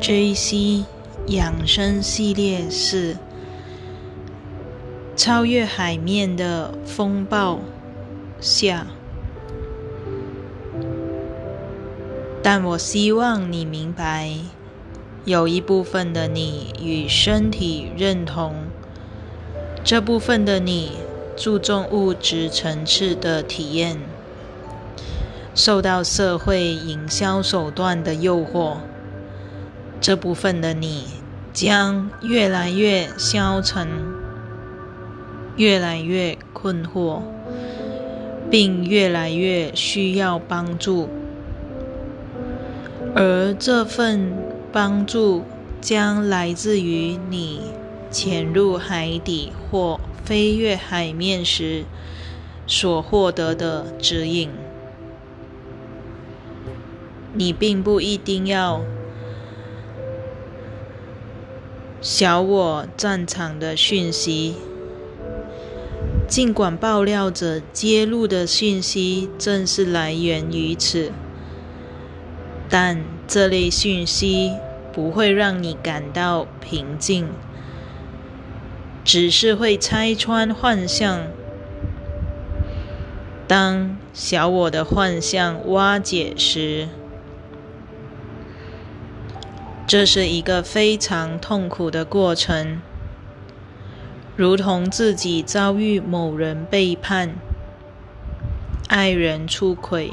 J.C. 养生系列是超越海面的风暴下，但我希望你明白，有一部分的你与身体认同，这部分的你注重物质层次的体验，受到社会营销手段的诱惑。这部分的你将越来越消沉，越来越困惑，并越来越需要帮助。而这份帮助将来自于你潜入海底或飞越海面时所获得的指引。你并不一定要。小我战场的讯息，尽管爆料者揭露的讯息正是来源于此，但这类讯息不会让你感到平静，只是会拆穿幻象。当小我的幻象瓦解时，这是一个非常痛苦的过程，如同自己遭遇某人背叛、爱人出轨、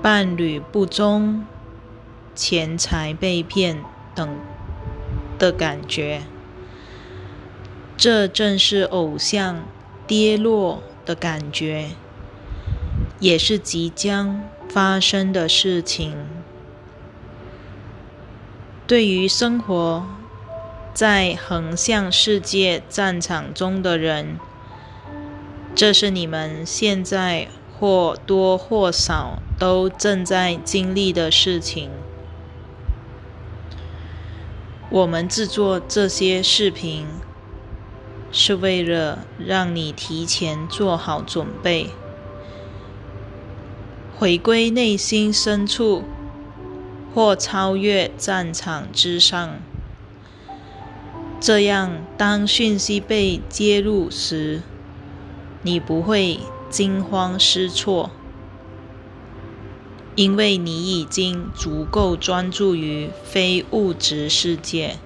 伴侣不忠、钱财被骗等的感觉。这正是偶像跌落的感觉，也是即将发生的事情。对于生活在横向世界战场中的人，这是你们现在或多或少都正在经历的事情。我们制作这些视频，是为了让你提前做好准备，回归内心深处。或超越战场之上，这样当讯息被揭露时，你不会惊慌失措，因为你已经足够专注于非物质世界。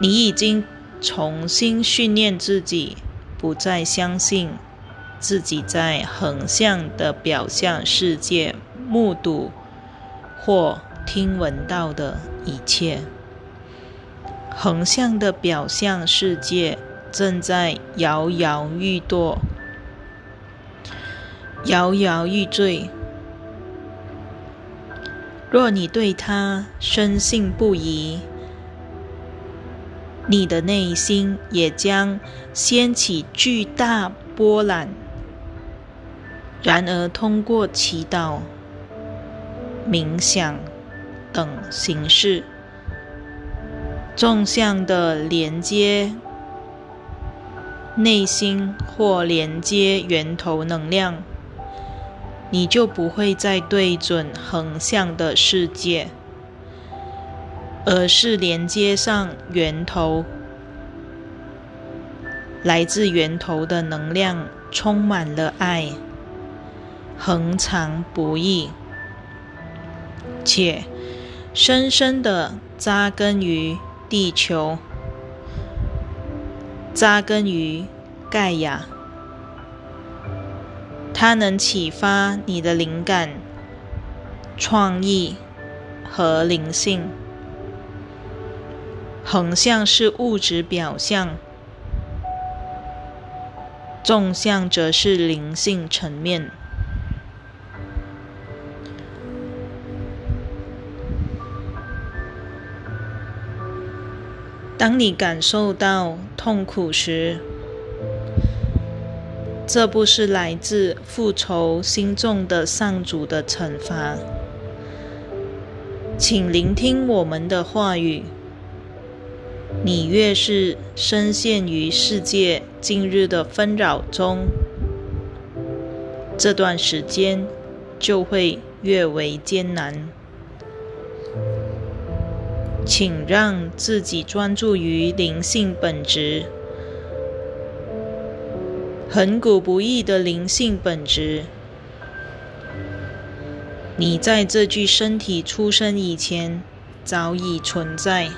你已经重新训练自己，不再相信自己在横向的表象世界目睹。或听闻到的一切，横向的表象世界正在摇摇欲堕、摇摇欲坠。若你对它深信不疑，你的内心也将掀起巨大波澜。然而，通过祈祷。冥想等形式，纵向的连接内心或连接源头能量，你就不会再对准横向的世界，而是连接上源头，来自源头的能量充满了爱，恒长不易。且深深的扎根于地球，扎根于盖亚，它能启发你的灵感、创意和灵性。横向是物质表象，纵向则是灵性层面。当你感受到痛苦时，这不是来自复仇心重的上主的惩罚。请聆听我们的话语。你越是深陷于世界今日的纷扰中，这段时间就会越为艰难。请让自己专注于灵性本质，恒古不易的灵性本质。你在这具身体出生以前早已存在。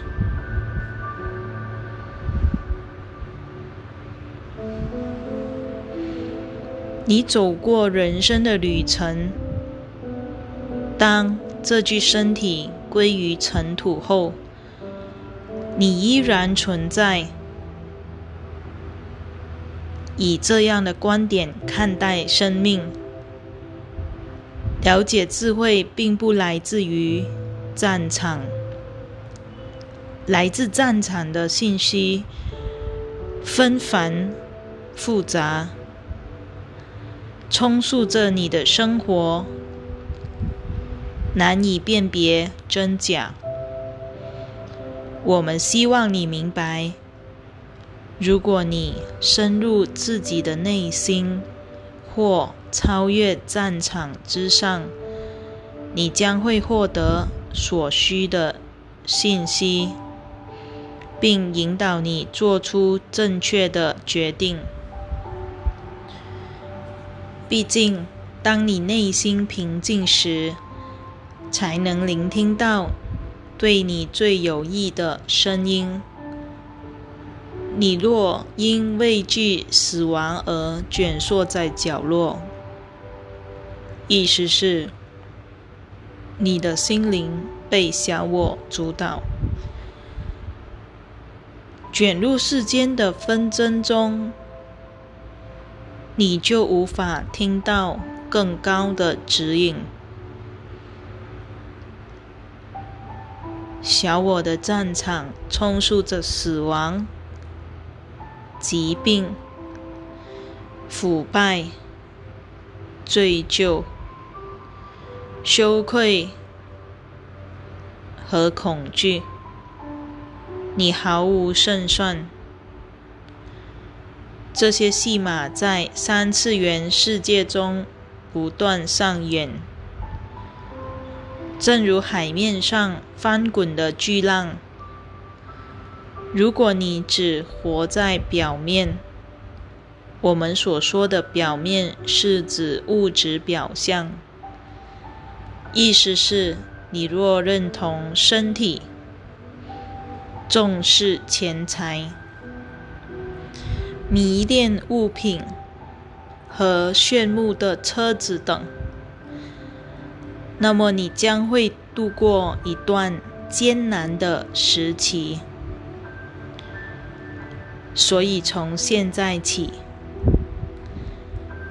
你走过人生的旅程，当这具身体归于尘土后。你依然存在。以这样的观点看待生命，了解智慧并不来自于战场，来自战场的信息纷繁复杂，充斥着你的生活，难以辨别真假。我们希望你明白，如果你深入自己的内心，或超越战场之上，你将会获得所需的信息，并引导你做出正确的决定。毕竟，当你内心平静时，才能聆听到。对你最有益的声音。你若因畏惧死亡而蜷缩在角落，意思是你的心灵被小我主导，卷入世间的纷争中，你就无法听到更高的指引。小我的战场充斥着死亡、疾病、腐败、罪疚、羞愧和恐惧，你毫无胜算。这些戏码在三次元世界中不断上演。正如海面上翻滚的巨浪，如果你只活在表面，我们所说的表面是指物质表象，意思是你若认同身体、重视钱财、迷恋物品和炫目的车子等。那么你将会度过一段艰难的时期，所以从现在起，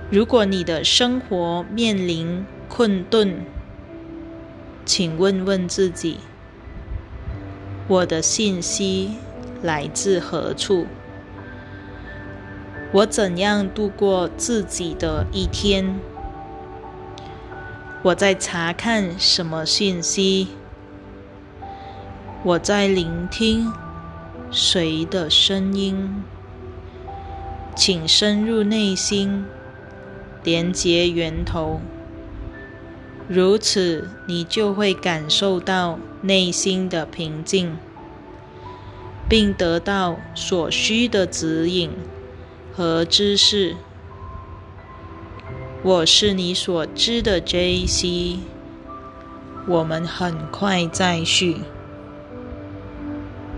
如果你的生活面临困顿，请问问自己：我的信息来自何处？我怎样度过自己的一天？我在查看什么信息？我在聆听谁的声音？请深入内心，连接源头。如此，你就会感受到内心的平静，并得到所需的指引和知识。我是你所知的 J.C.，我们很快再续。